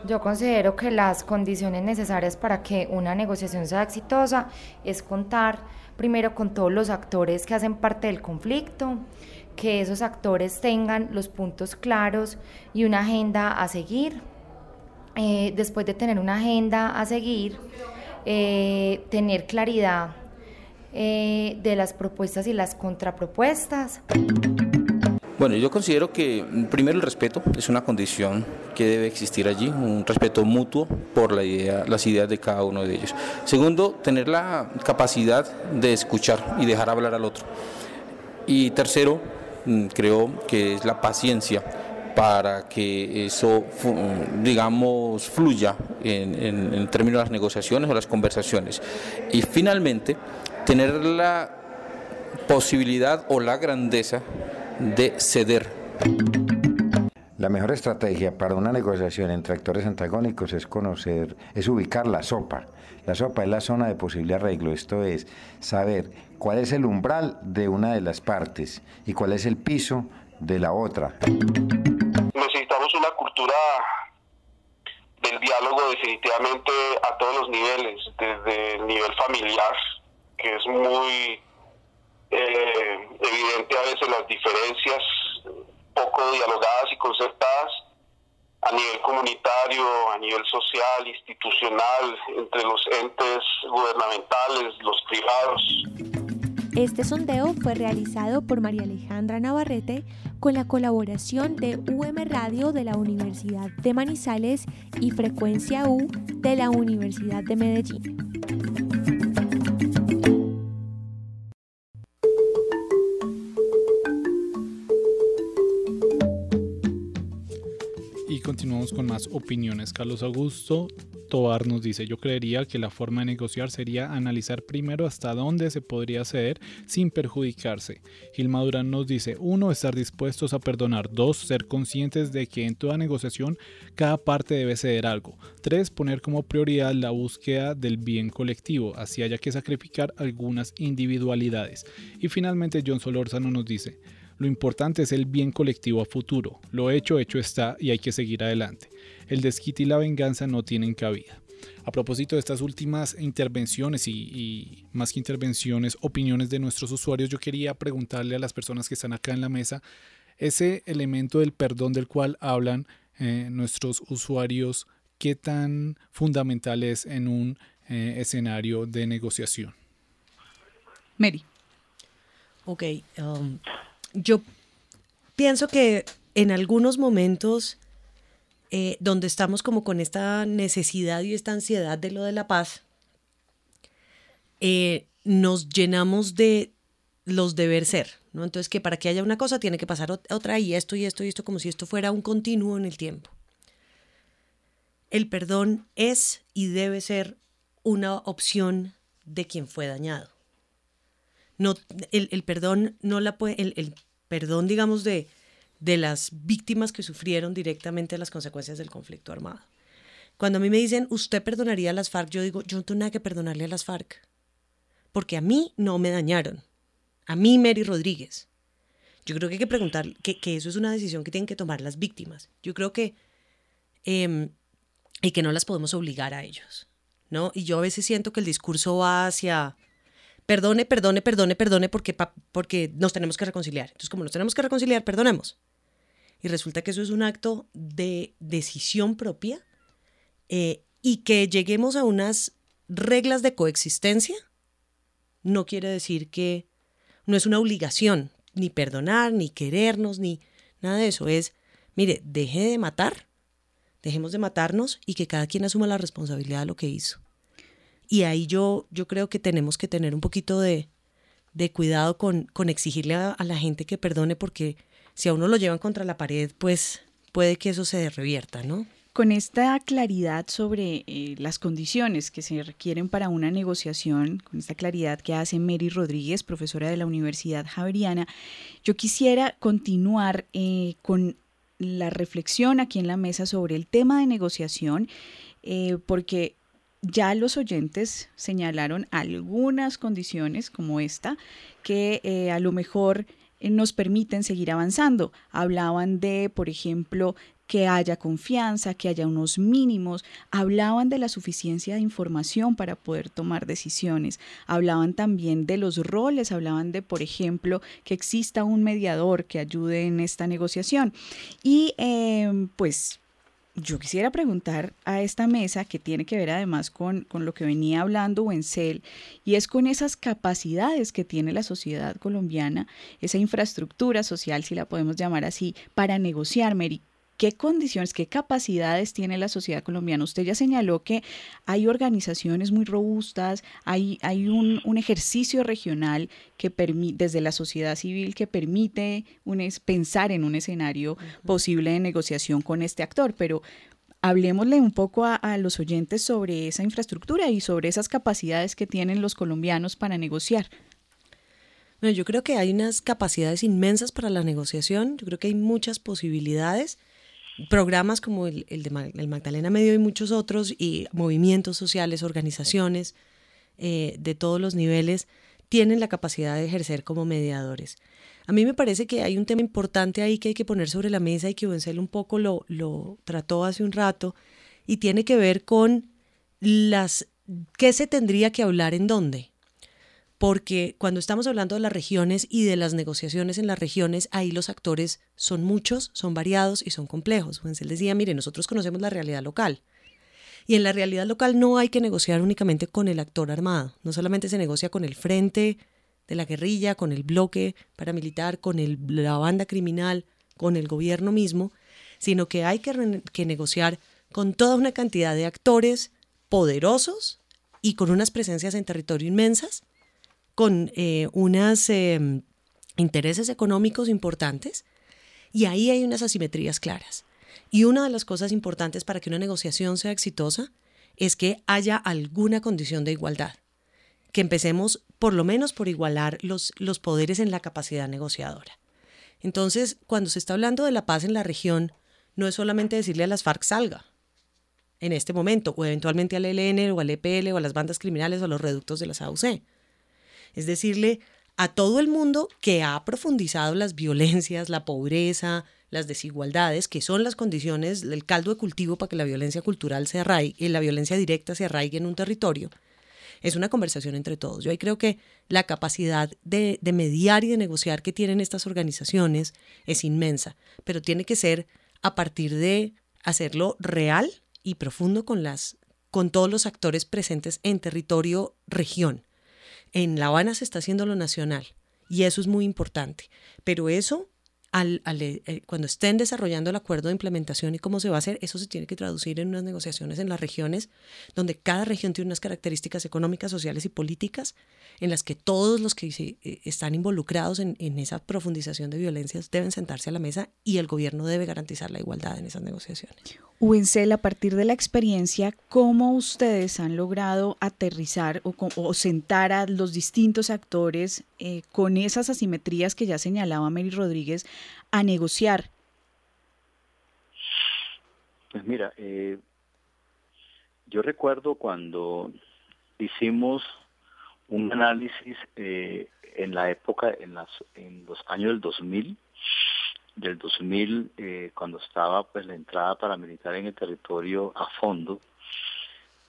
Yo considero que las condiciones necesarias para que una negociación sea exitosa es contar primero con todos los actores que hacen parte del conflicto, que esos actores tengan los puntos claros y una agenda a seguir. Eh, después de tener una agenda a seguir, eh, tener claridad eh, de las propuestas y las contrapropuestas. Bueno, yo considero que primero el respeto es una condición que debe existir allí, un respeto mutuo por la idea, las ideas de cada uno de ellos. Segundo, tener la capacidad de escuchar y dejar hablar al otro. Y tercero, Mm, creo que es la paciencia para que eso, digamos, fluya en, términos de las negociaciones o las conversaciones. Y finalmente, tener la posibilidad o la grandeza de ceder. La mejor estrategia para una negociación entre actores antagónicos es conocer, es ubicar la sopa. La sopa es la zona de posible arreglo, esto es saber cuál es el umbral de una de las partes y cuál es el piso de la otra. Necesitamos una cultura del diálogo definitivamente a todos los niveles, desde el nivel familiar, que es muy eh, evidente a veces las diferencias poco dialogadas y concertadas, a nivel comunitario, a nivel social, institucional, entre los entes gubernamentales, los privados. Este sondeo fue realizado por María Alejandra Navarrete con la colaboración de UM Radio de la Universidad de Manizales y Frecuencia U de la Universidad de Medellín. Continuamos con más opiniones. Carlos Augusto Tobar nos dice, yo creería que la forma de negociar sería analizar primero hasta dónde se podría ceder sin perjudicarse. Gilma Durán nos dice, uno, estar dispuestos a perdonar. Dos, ser conscientes de que en toda negociación cada parte debe ceder algo. Tres, poner como prioridad la búsqueda del bien colectivo, así haya que sacrificar algunas individualidades. Y finalmente John Solórzano nos dice, lo importante es el bien colectivo a futuro. Lo hecho, hecho está y hay que seguir adelante. El desquite y la venganza no tienen cabida. A propósito de estas últimas intervenciones y, más que intervenciones, opiniones de nuestros usuarios, yo quería preguntarle a las personas que están acá en la mesa ese elemento del perdón del cual hablan eh, nuestros usuarios, qué tan fundamental es en un eh, escenario de negociación. Mary. Ok, um, yo pienso que en algunos momentos eh, donde estamos como con esta necesidad y esta ansiedad de lo de la paz, eh, nos llenamos de los deber ser, ¿no? Entonces que para que haya una cosa tiene que pasar otra y esto y esto y esto como si esto fuera un continuo en el tiempo. El perdón es y debe ser una opción de quien fue dañado. No, el, perdón no la puede, el, perdón, digamos, de, de las víctimas que sufrieron directamente las consecuencias del conflicto armado. Cuando a mí me dicen, ¿usted perdonaría a las FARC? Yo digo, yo no tengo nada que perdonarle a las FARC. Porque a mí no me dañaron. A mí, Mary Rodríguez. Yo creo que hay que preguntar, que, eso es una decisión que tienen que tomar las víctimas. Yo creo que, em, y que no las podemos obligar a ellos. ¿no? Y yo a veces siento que el discurso va hacia, perdone, perdone, perdone, perdone, porque, porque nos tenemos que reconciliar. Entonces, como nos tenemos que reconciliar, perdonemos. Y resulta que eso es un acto de decisión propia eh, y que lleguemos a unas reglas de coexistencia no quiere decir que no es una obligación ni perdonar, ni querernos, ni nada de eso. Es, mire, deje de matar, dejemos de matarnos y que cada quien asuma la responsabilidad de lo que hizo. Y ahí yo, yo creo que tenemos que tener un poquito de, de cuidado con, con exigirle a, la gente que perdone, porque si a uno lo llevan contra la pared, pues puede que eso se revierta, ¿no? Con esta claridad sobre eh, las condiciones que se requieren para una negociación, con esta claridad que hace Mary Rodríguez, profesora de la Universidad Javeriana, yo quisiera continuar eh, con la reflexión aquí en la mesa sobre el tema de negociación, eh, porque ya los oyentes señalaron algunas condiciones como esta que eh, a lo mejor eh, nos permiten seguir avanzando. Hablaban de, por ejemplo, que haya confianza, que haya unos mínimos, hablaban de la suficiencia de información para poder tomar decisiones, hablaban también de los roles, hablaban de, por ejemplo, que exista un mediador que ayude en esta negociación. Y eh, pues yo quisiera preguntar a esta mesa, que tiene que ver además con, con, lo que venía hablando Wenzel, y es con esas capacidades que tiene la sociedad colombiana, esa infraestructura social, si la podemos llamar así, para negociar, Mary. ¿Qué condiciones, qué capacidades tiene la sociedad colombiana? Usted ya señaló que hay organizaciones muy robustas, hay, hay un, un ejercicio regional que desde la sociedad civil que permite un pensar en un escenario uh -huh. posible de negociación con este actor, pero hablemosle un poco a, a los oyentes sobre esa infraestructura y sobre esas capacidades que tienen los colombianos para negociar. Bueno, yo creo que hay unas capacidades inmensas para la negociación, yo creo que hay muchas posibilidades programas como el, de el Magdalena Medio y muchos otros, y movimientos sociales, organizaciones eh, de todos los niveles, tienen la capacidad de ejercer como mediadores. A mí me parece que hay un tema importante ahí que hay que poner sobre la mesa y que Wenzel un poco lo, lo trató hace un rato, y tiene que ver con las qué se tendría que hablar en dónde porque cuando estamos hablando de las regiones y de las negociaciones en las regiones, ahí los actores son muchos, son variados y son complejos. Wenzel decía, mire, nosotros conocemos la realidad local. Y en la realidad local no hay que negociar únicamente con el actor armado, no solamente se negocia con el frente de la guerrilla, con el bloque paramilitar, con el, la banda criminal, con el gobierno mismo, sino que hay que, que negociar con toda una cantidad de actores poderosos y con unas presencias en territorio inmensas, con eh, unos eh, intereses económicos importantes y ahí hay unas asimetrías claras. Y una de las cosas importantes para que una negociación sea exitosa es que haya alguna condición de igualdad, que empecemos por lo menos por igualar los, los poderes en la capacidad negociadora. Entonces, cuando se está hablando de la paz en la región, no es solamente decirle a las FARC salga en este momento, o eventualmente al ELN o al EPL o a las bandas criminales o a los reductos de las AUC es decirle a todo el mundo que ha profundizado las violencias, la pobreza, las desigualdades, que son las condiciones, el caldo de cultivo para que la violencia cultural se arraigue, y la violencia directa se arraigue en un territorio. Es una conversación entre todos. Yo ahí creo que la capacidad de, de mediar y de negociar que tienen estas organizaciones es inmensa, pero tiene que ser a partir de hacerlo real y profundo con, las, con todos los actores presentes en territorio región en La Habana se está haciendo lo nacional y eso es muy importante. Pero eso, al, al, eh, cuando estén desarrollando el acuerdo de implementación y cómo se va a hacer, eso se tiene que traducir en unas negociaciones en las regiones, donde cada región tiene unas características económicas, sociales y políticas, en las que todos los que se, eh, están involucrados en, en esa profundización de violencias deben sentarse a la mesa y el gobierno debe garantizar la igualdad en esas negociaciones. Uencel, a partir de la experiencia, ¿cómo ustedes han logrado aterrizar o, o sentar a los distintos actores eh, con esas asimetrías que ya señalaba Mary Rodríguez a negociar? Pues mira, eh, yo recuerdo cuando hicimos un análisis eh, en la época, en, las, en los años del 2000, del 2000, eh, cuando estaba pues la entrada paramilitar en el territorio a fondo,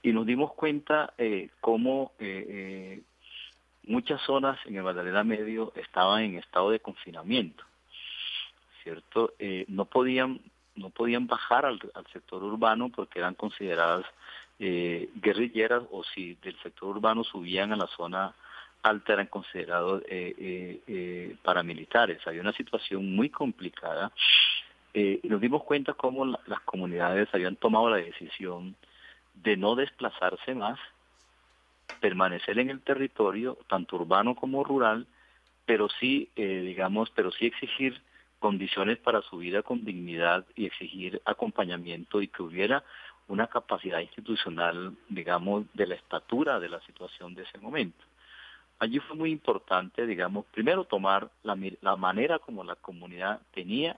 y nos dimos cuenta eh, cómo eh, muchas zonas en el Magdalena Medio estaban en estado de confinamiento, ¿cierto? Eh, no podían no podían bajar al, sector urbano porque eran consideradas eh, guerrilleras o si del sector urbano subían a la zona alta eran considerados eh, paramilitares. Había una situación muy complicada y nos dimos cuenta cómo las comunidades habían tomado la decisión de no desplazarse más permanecer en el territorio, tanto urbano como rural, pero sí, eh, digamos, pero sí exigir condiciones para su vida con dignidad y exigir acompañamiento y que hubiera una capacidad institucional, digamos, de la estatura de la situación de ese momento. Allí fue muy importante, digamos, primero tomar la, la manera como la comunidad tenía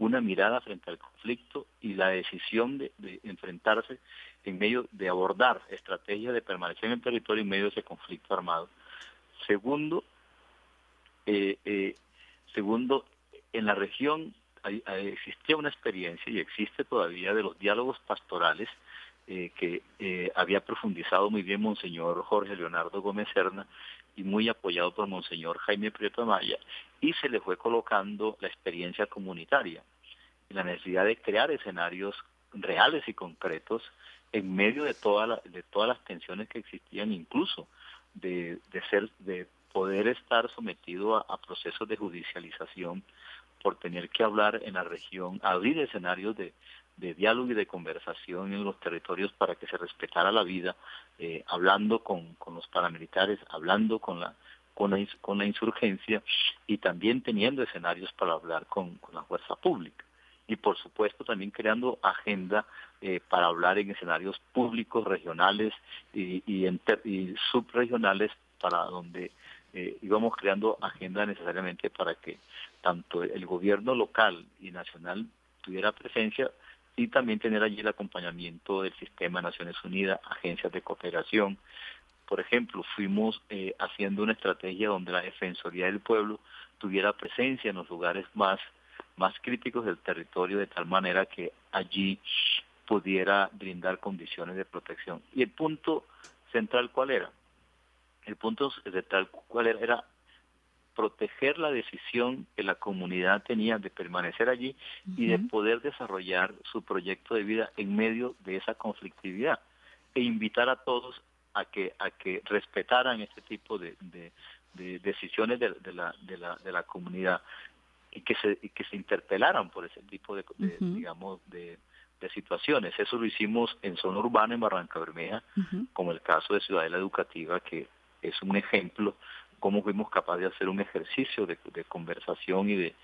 una mirada frente al conflicto y la decisión de, enfrentarse en medio de abordar estrategias de permanecer en el territorio en medio de ese conflicto armado. Segundo, eh, eh, segundo, en la región existía una experiencia y existe todavía de los diálogos pastorales eh, que había profundizado muy bien Monseñor Jorge Leonardo Gómez Serna y muy apoyado por Monseñor Jaime Prieto Amaya, y se le fue colocando la experiencia comunitaria y la necesidad de crear escenarios reales y concretos en medio de, toda de todas las tensiones que existían, incluso de, ser, de poder estar sometido a, procesos de judicialización por tener que hablar en la región, abrir escenarios de, diálogo y de conversación en los territorios para que se respetara la vida, eh, hablando con, los paramilitares, hablando con la, con la, con la insurgencia y también teniendo escenarios para hablar con la fuerza pública. Y por supuesto también creando agenda eh, para hablar en escenarios públicos, regionales y, y, subregionales para donde eh, íbamos creando agenda necesariamente para que tanto el gobierno local y nacional tuviera presencia y también tener allí el acompañamiento del sistema de Naciones Unidas, agencias de cooperación. Por ejemplo, fuimos eh, haciendo una estrategia donde la Defensoría del Pueblo tuviera presencia en los lugares más más críticos del territorio de tal manera que allí pudiera brindar condiciones de protección. Y el punto central cuál era? El punto central cuál era era proteger la decisión que la comunidad tenía de permanecer allí y de poder desarrollar su proyecto de vida en medio de esa conflictividad e invitar a todos a que a que respetaran este tipo de, decisiones de, la, de, la, de la comunidad y que se, y que se interpelaran por ese tipo de, digamos, de, situaciones. Eso lo hicimos en zona urbana, en Barranca Bermeja, como el caso de Ciudadela Educativa, que es un ejemplo cómo fuimos capaces de hacer un ejercicio de, conversación y de,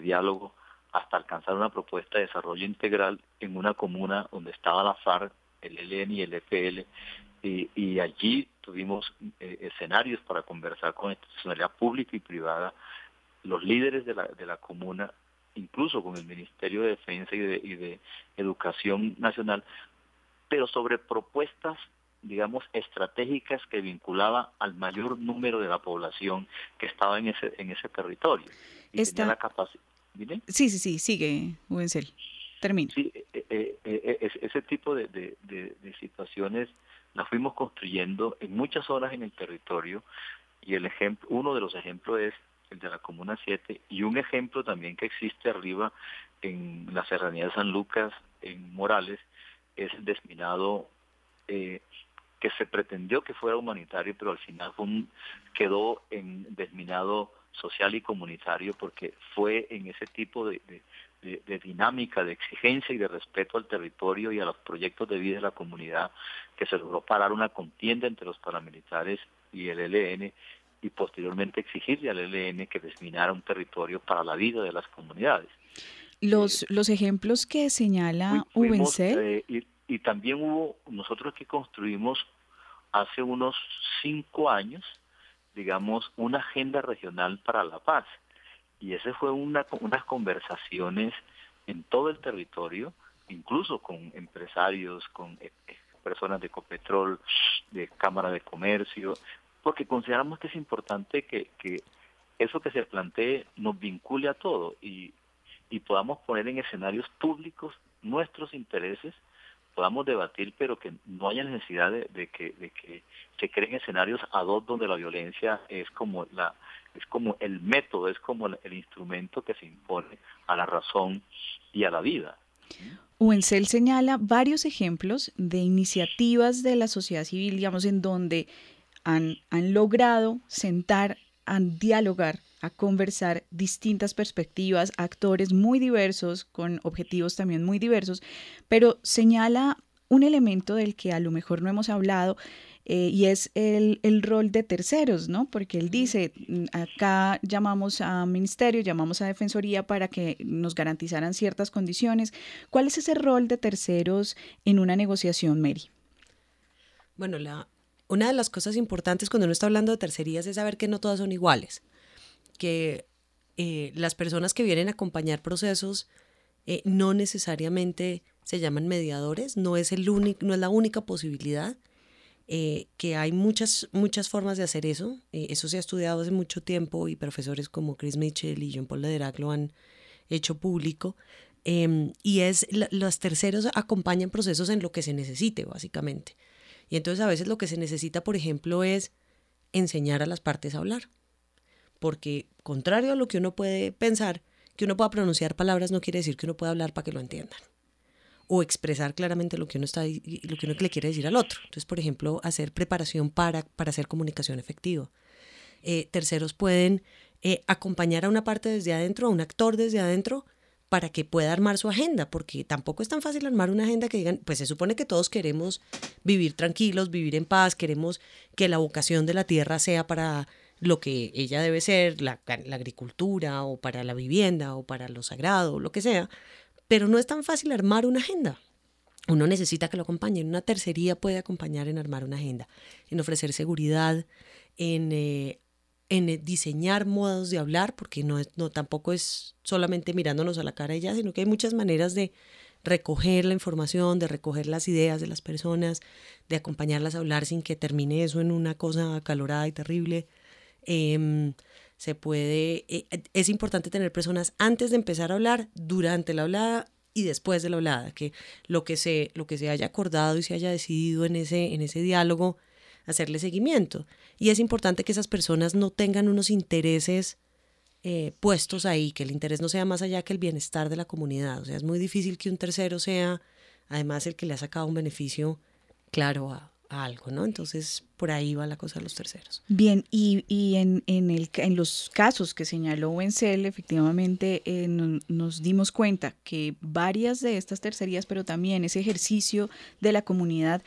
diálogo hasta alcanzar una propuesta de desarrollo integral en una comuna donde estaba la FARC, el ELN y el EPL, y, allí tuvimos eh, escenarios para conversar con institucionalidad pública y privada los líderes de la, de la comuna, incluso con el Ministerio de Defensa y de, y de Educación Nacional, pero sobre propuestas digamos, estratégicas que vinculaba al mayor número de la población que estaba en ese, en ese territorio. Y la capacidad. Sí, sí, sí, sigue, Ubencel. Termina. Sí, eh, eh, eh, ese tipo de, de, de, situaciones las fuimos construyendo en muchas horas en el territorio y el ejemplo, uno de los ejemplos es el de la Comuna 7, y un ejemplo también que existe arriba en la Serranía de San Lucas, en Morales, es el desminado eh, que se pretendió que fuera humanitario, pero al final quedó en desminado social y comunitario porque fue en ese tipo de, de, dinámica, de exigencia y de respeto al territorio y a los proyectos de vida de la comunidad que se logró parar una contienda entre los paramilitares y el ELN y posteriormente exigirle al ELN que desminara un territorio para la vida de las comunidades. Los, eh, los ejemplos que señala Ubencel. Eh, y, también hubo, nosotros que construimos hace unos cinco años, digamos, una agenda regional para la paz. Y ese fue una, unas conversaciones en todo el territorio, incluso con empresarios, con eh, personas de Copetrol, de Cámara de Comercio, porque consideramos que es importante que, eso que se plantee nos vincule a todo y, podamos poner en escenarios públicos nuestros intereses podamos debatir, pero que no haya necesidad de, que, de que se creen escenarios ad hoc donde la violencia es como la es como el método, es como el instrumento que se impone a la razón y a la vida. Uencel señala varios ejemplos de iniciativas de la sociedad civil, digamos, en donde han, han logrado sentar a dialogar, a conversar distintas perspectivas, actores muy diversos, con objetivos también muy diversos, pero señala un elemento del que a lo mejor no hemos hablado eh, y es el, rol de terceros, ¿no? Porque él dice, mm, acá llamamos a ministerio, llamamos a defensoría para que nos garantizaran ciertas condiciones. ¿Cuál es ese rol de terceros en una negociación, Mary? Bueno, la, una de las cosas importantes cuando uno está hablando de tercerías es saber que no todas son iguales, que eh, las personas que vienen a acompañar procesos eh, no necesariamente se llaman mediadores, no es, el único, no es la única posibilidad eh, que hay muchas, muchas formas de hacer eso. Eso se ha estudiado hace mucho tiempo y profesores como Chris Mitchell y John Paul Lederach lo han hecho público. Em, y es, los terceros acompañan procesos en lo que se necesite, básicamente. Y entonces a veces lo que se necesita, por ejemplo, es enseñar a las partes a hablar. Porque contrario a lo que uno puede pensar, que uno pueda pronunciar palabras no quiere decir que uno pueda hablar para que lo entiendan o expresar claramente lo que uno está lo que uno le quiere decir al otro. Entonces, por ejemplo, hacer preparación para, para hacer comunicación efectiva. Eh, terceros pueden eh, acompañar a una parte desde adentro, a un actor desde adentro, para que pueda armar su agenda, porque tampoco es tan fácil armar una agenda que digan, pues se supone que todos queremos vivir tranquilos, vivir en paz, queremos que la vocación de la tierra sea para lo que ella debe ser, la, agricultura o para la vivienda o para lo sagrado o lo que sea, pero no es tan fácil armar una agenda. Uno necesita que lo acompañen. Una tercería puede acompañar en armar una agenda, en ofrecer seguridad, en, eh, en eh, diseñar modos de hablar, porque no, no tampoco es solamente mirándonos a la cara y ya, sino que hay muchas maneras de recoger la información, de recoger las ideas de las personas, de acompañarlas a hablar sin que termine eso en una cosa acalorada y terrible. Em, se puede, eh, eh, es importante tener personas antes de empezar a hablar, durante la hablada y después de la hablada, que lo que se, lo que se haya acordado y se haya decidido en ese, en ese diálogo, hacerle seguimiento. Y es importante que esas personas no tengan unos intereses eh, puestos ahí, que el interés no sea más allá que el bienestar de la comunidad. O sea, es muy difícil que un tercero sea, además, el que le ha sacado un beneficio claro a, algo, ¿no? Entonces, por ahí va la cosa de los terceros. Bien, y, y en, en, los casos que señaló Wenzel, efectivamente eh, nos dimos cuenta que varias de estas tercerías, pero también ese ejercicio de la comunidad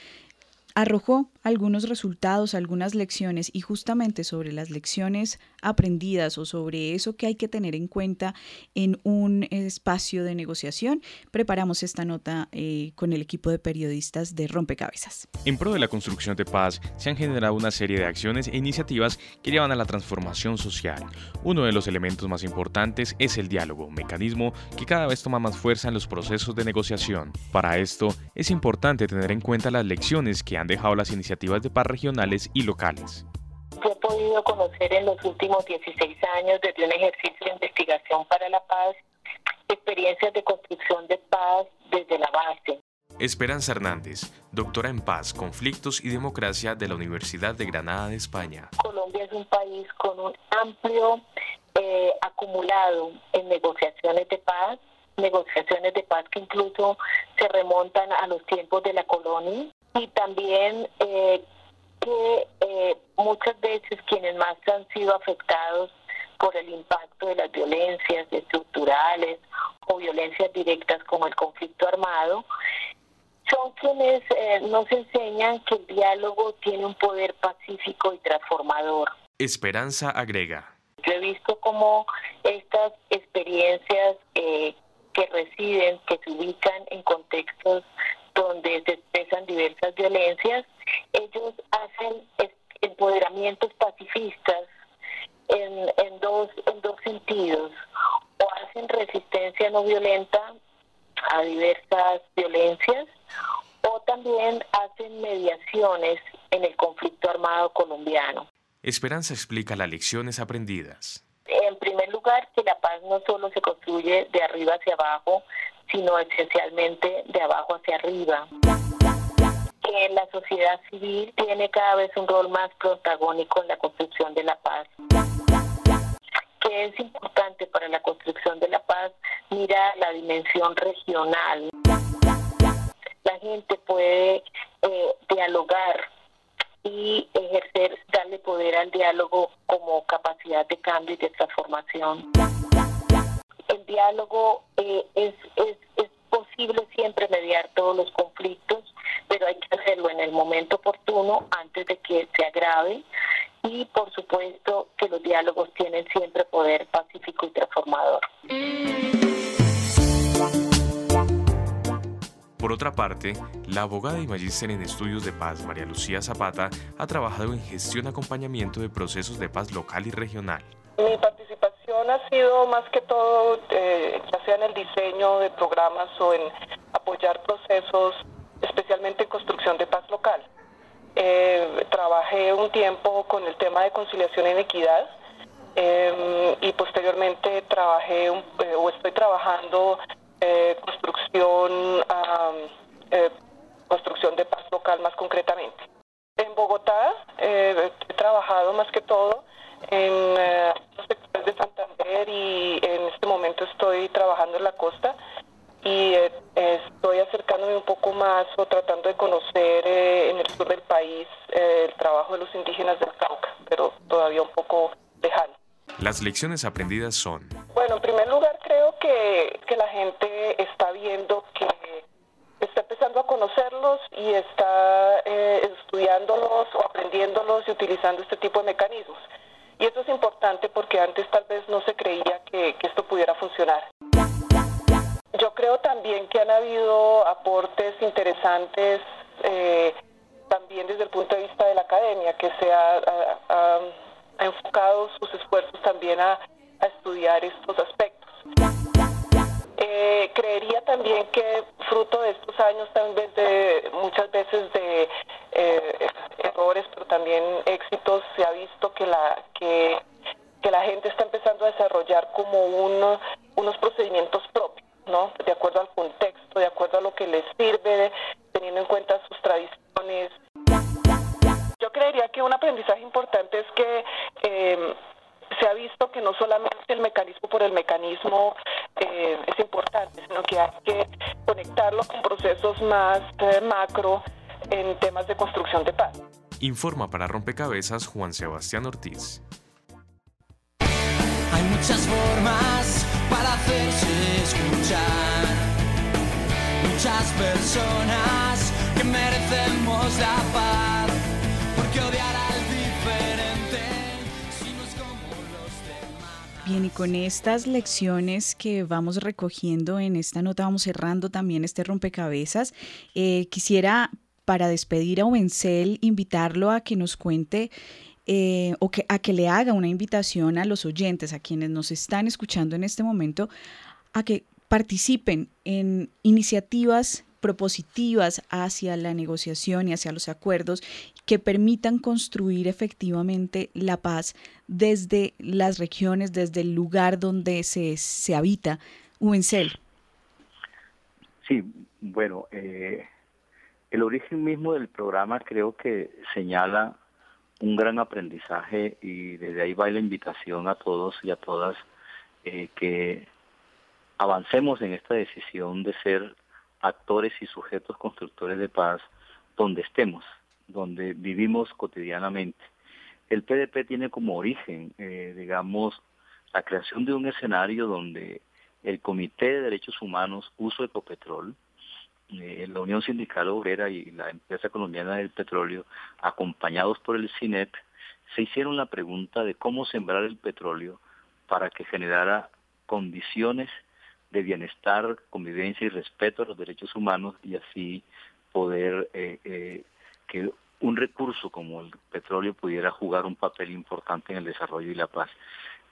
arrojó algunos resultados, algunas lecciones y justamente sobre las lecciones aprendidas o sobre eso que hay que tener en cuenta en un espacio de negociación, preparamos esta nota eh, con el equipo de periodistas de Rompecabezas. En pro de la construcción de paz se han generado una serie de acciones e iniciativas que llevan a la transformación social. Uno de los elementos más importantes es el diálogo, mecanismo que cada vez toma más fuerza en los procesos de negociación. Para esto es importante tener en cuenta las lecciones que han dejado las iniciativas de paz regionales y locales. Yo he podido conocer en los últimos 16 años desde un ejercicio de investigación para la paz experiencias de construcción de paz desde la base. Esperanza Hernández, doctora en paz, conflictos y democracia de la Universidad de Granada de España. Colombia es un país con un amplio eh, acumulado en negociaciones de paz, negociaciones de paz que incluso se remontan a los tiempos de la colonia y también eh, que eh, muchas veces quienes más han sido afectados por el impacto de las violencias estructurales o violencias directas como el conflicto armado, son quienes eh, nos enseñan que el diálogo tiene un poder pacífico y transformador. Esperanza agrega. Yo he visto cómo estas experiencias que residen, que se ubican en contextos donde se expresan diversas violencias, ellos hacen empoderamientos pacifistas en, en, dos, en dos sentidos, o hacen resistencia no violenta a diversas violencias, o también hacen mediaciones en el conflicto armado colombiano. Esperanza explica las lecciones aprendidas. En primer lugar, que la paz no solo se construye de arriba hacia abajo, sino esencialmente de abajo hacia arriba. que la sociedad civil tiene cada vez un rol más protagónico en la construcción de la paz. Que es importante para la construcción de la paz mirar la dimensión regional. La gente puede eh, dialogar y ejercer, darle poder al diálogo como capacidad de cambio y de transformación. El diálogo eh, es, es, es posible siempre mediar todos los conflictos, pero hay que hacerlo en el momento oportuno antes de que se agrave y por supuesto que los diálogos tienen siempre poder pacífico y transformador. Por otra parte, la abogada y magíster en estudios de paz María Lucía Zapata ha trabajado en gestión y acompañamiento de procesos de paz local y regional. Mi participación ha sido más que todo, eh, ya sea en el diseño de programas o en apoyar procesos, especialmente en construcción de paz local. Eh, trabajé un tiempo con el tema de conciliación en equidad eh, y posteriormente trabajé eh, o estoy trabajando eh, construcción, eh, construcción de paz local más concretamente. En Bogotá eh, he trabajado más que todo en los sectores de Santander y en este momento estoy trabajando en la costa y estoy acercándome un poco más o tratando de conocer en el sur del país el trabajo de los indígenas del Cauca, pero todavía un poco lejano. Las lecciones aprendidas son bueno, en primer lugar creo que, la gente está viendo que está empezando a conocerlos y está eh, estudiándolos o aprendiéndolos y utilizando este tipo de mecanismos. Y eso es importante porque antes tal vez no se creía que, que esto pudiera funcionar. Yo creo también que han habido aportes interesantes eh, también desde el punto de vista de la academia, que se ha enfocado sus esfuerzos también a estudiar estos aspectos. Eh, creería también que fruto de estos años también de muchas veces de eh, errores pero también éxitos se ha visto que la que, que la gente está empezando a desarrollar como uno, unos procedimientos propios no de acuerdo al contexto de acuerdo a lo que les sirve teniendo en cuenta sus tradiciones yo creería que un aprendizaje importante es que eh, se ha visto que no solamente el mecanismo por el mecanismo eh, es importante, sino que hay que conectarlo con procesos más eh, macro en temas de construcción de paz. Informa para Rompecabezas Juan Sebastián Ortiz. Hay muchas formas para hacerse escuchar. Muchas personas que merecemos la paz. Bien, y con estas lecciones que vamos recogiendo en esta nota, vamos cerrando también este rompecabezas. Eh, quisiera, para despedir a Ovencel, invitarlo a que nos cuente eh, o que, a que le haga una invitación a los oyentes, a quienes nos están escuchando en este momento, a que participen en iniciativas propositivas hacia la negociación y hacia los acuerdos que permitan construir efectivamente la paz desde las regiones, desde el lugar donde se, se habita. Ubencel. Sí, bueno, eh, el origen mismo del programa creo que señala un gran aprendizaje y desde ahí va la invitación a todos y a todas eh, que avancemos en esta decisión de ser actores y sujetos constructores de paz donde estemos, donde vivimos cotidianamente. El PDP tiene como origen, eh, digamos, la creación de un escenario donde el Comité de Derechos Humanos Uso Ecopetrol, eh, la Unión Sindical Obrera y la Empresa Colombiana del Petróleo, acompañados por el CINEP, se hicieron la pregunta de cómo sembrar el petróleo para que generara condiciones de bienestar, convivencia y respeto a los derechos humanos y así poder eh, eh, que un recurso como el petróleo pudiera jugar un papel importante en el desarrollo y la paz.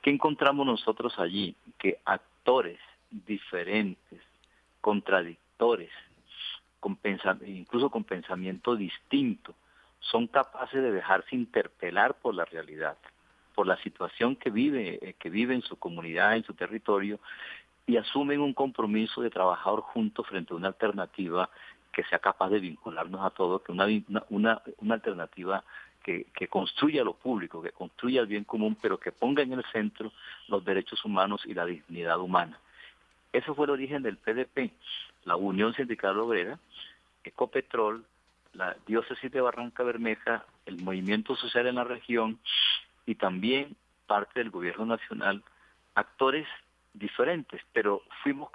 ¿Qué encontramos nosotros allí? Que actores diferentes, contradictores, con incluso con pensamiento distinto, son capaces de dejarse interpelar por la realidad, por la situación que vive, eh, que vive en su comunidad, en su territorio, y asumen un compromiso de trabajar juntos frente a una alternativa que sea capaz de vincularnos a todos, que una, una, una alternativa que, que, construya lo público, que construya el bien común, pero que ponga en el centro los derechos humanos y la dignidad humana. Eso fue el origen del PDP, la Unión Sindical Obrera, Ecopetrol, la Diócesis de Barranca Bermeja, el movimiento social en la región y también parte del gobierno nacional, actores diferentes, pero fuimos,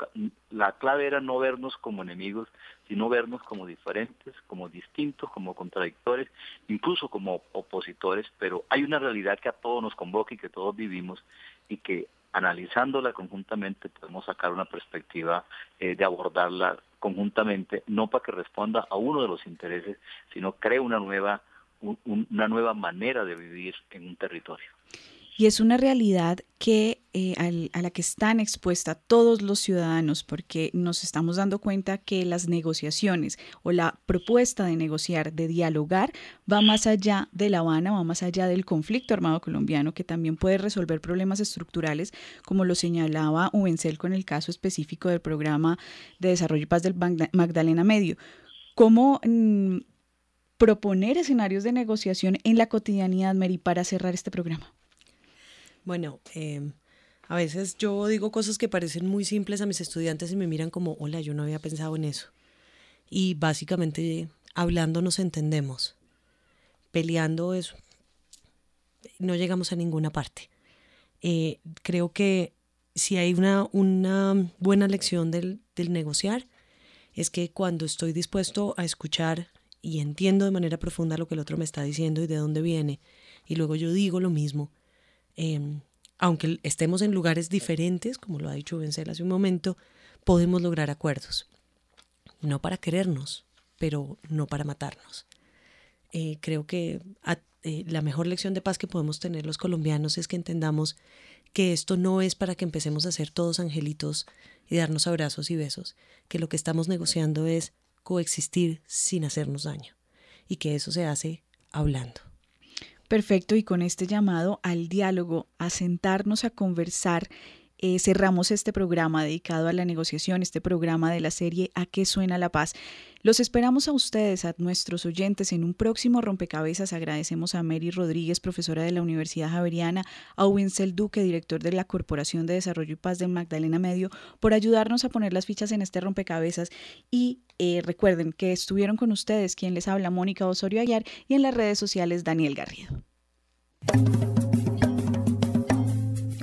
la clave era no vernos como enemigos, sino vernos como diferentes, como distintos, como contradictores, incluso como opositores, pero hay una realidad que a todos nos convoca y que todos vivimos y que analizándola conjuntamente podemos sacar una perspectiva eh, de abordarla conjuntamente, no para que responda a uno de los intereses, sino cree una nueva, una nueva manera de vivir en un territorio. Y es una realidad que, eh, a la que están expuestas todos los ciudadanos, porque nos estamos dando cuenta que las negociaciones o la propuesta de negociar, de dialogar, va más allá de La Habana, va más allá del conflicto armado colombiano, que también puede resolver problemas estructurales, como lo señalaba Ubencel con el caso específico del programa de desarrollo y paz del Magdalena Medio. ¿Cómo mm, proponer escenarios de negociación en la cotidianidad, Mary, para cerrar este programa? Bueno, em, a veces yo digo cosas que parecen muy simples a mis estudiantes y me miran como, hola, yo no había pensado en eso. Y básicamente hablando nos entendemos. Peleando eso, no llegamos a ninguna parte. Eh, creo que si hay una, una buena lección del, del negociar, es que cuando estoy dispuesto a escuchar y entiendo de manera profunda lo que el otro me está diciendo y de dónde viene, y luego yo digo lo mismo, Em, aunque estemos en lugares diferentes, como lo ha dicho Vencel hace un momento, podemos lograr acuerdos. No para querernos, pero no para matarnos. Eh, creo que eh, la mejor lección de paz que podemos tener los colombianos es que entendamos que esto no es para que empecemos a ser todos angelitos y darnos abrazos y besos, que lo que estamos negociando es coexistir sin hacernos daño y que eso se hace hablando. Perfecto, y con este llamado al diálogo, a sentarnos a conversar, eh, cerramos este programa dedicado a la negociación, este programa de la serie ¿A qué suena la paz? Los esperamos a ustedes, a nuestros oyentes, en un próximo rompecabezas. Agradecemos a Mary Rodríguez, profesora de la Universidad Javeriana, a Winsel Duque, director de la Corporación de Desarrollo y Paz de Magdalena Medio, por ayudarnos a poner las fichas en este rompecabezas. Y eh, recuerden que estuvieron con ustedes quien les habla, Mónica Osorio Aguiar, y en las redes sociales, Daniel Garrido.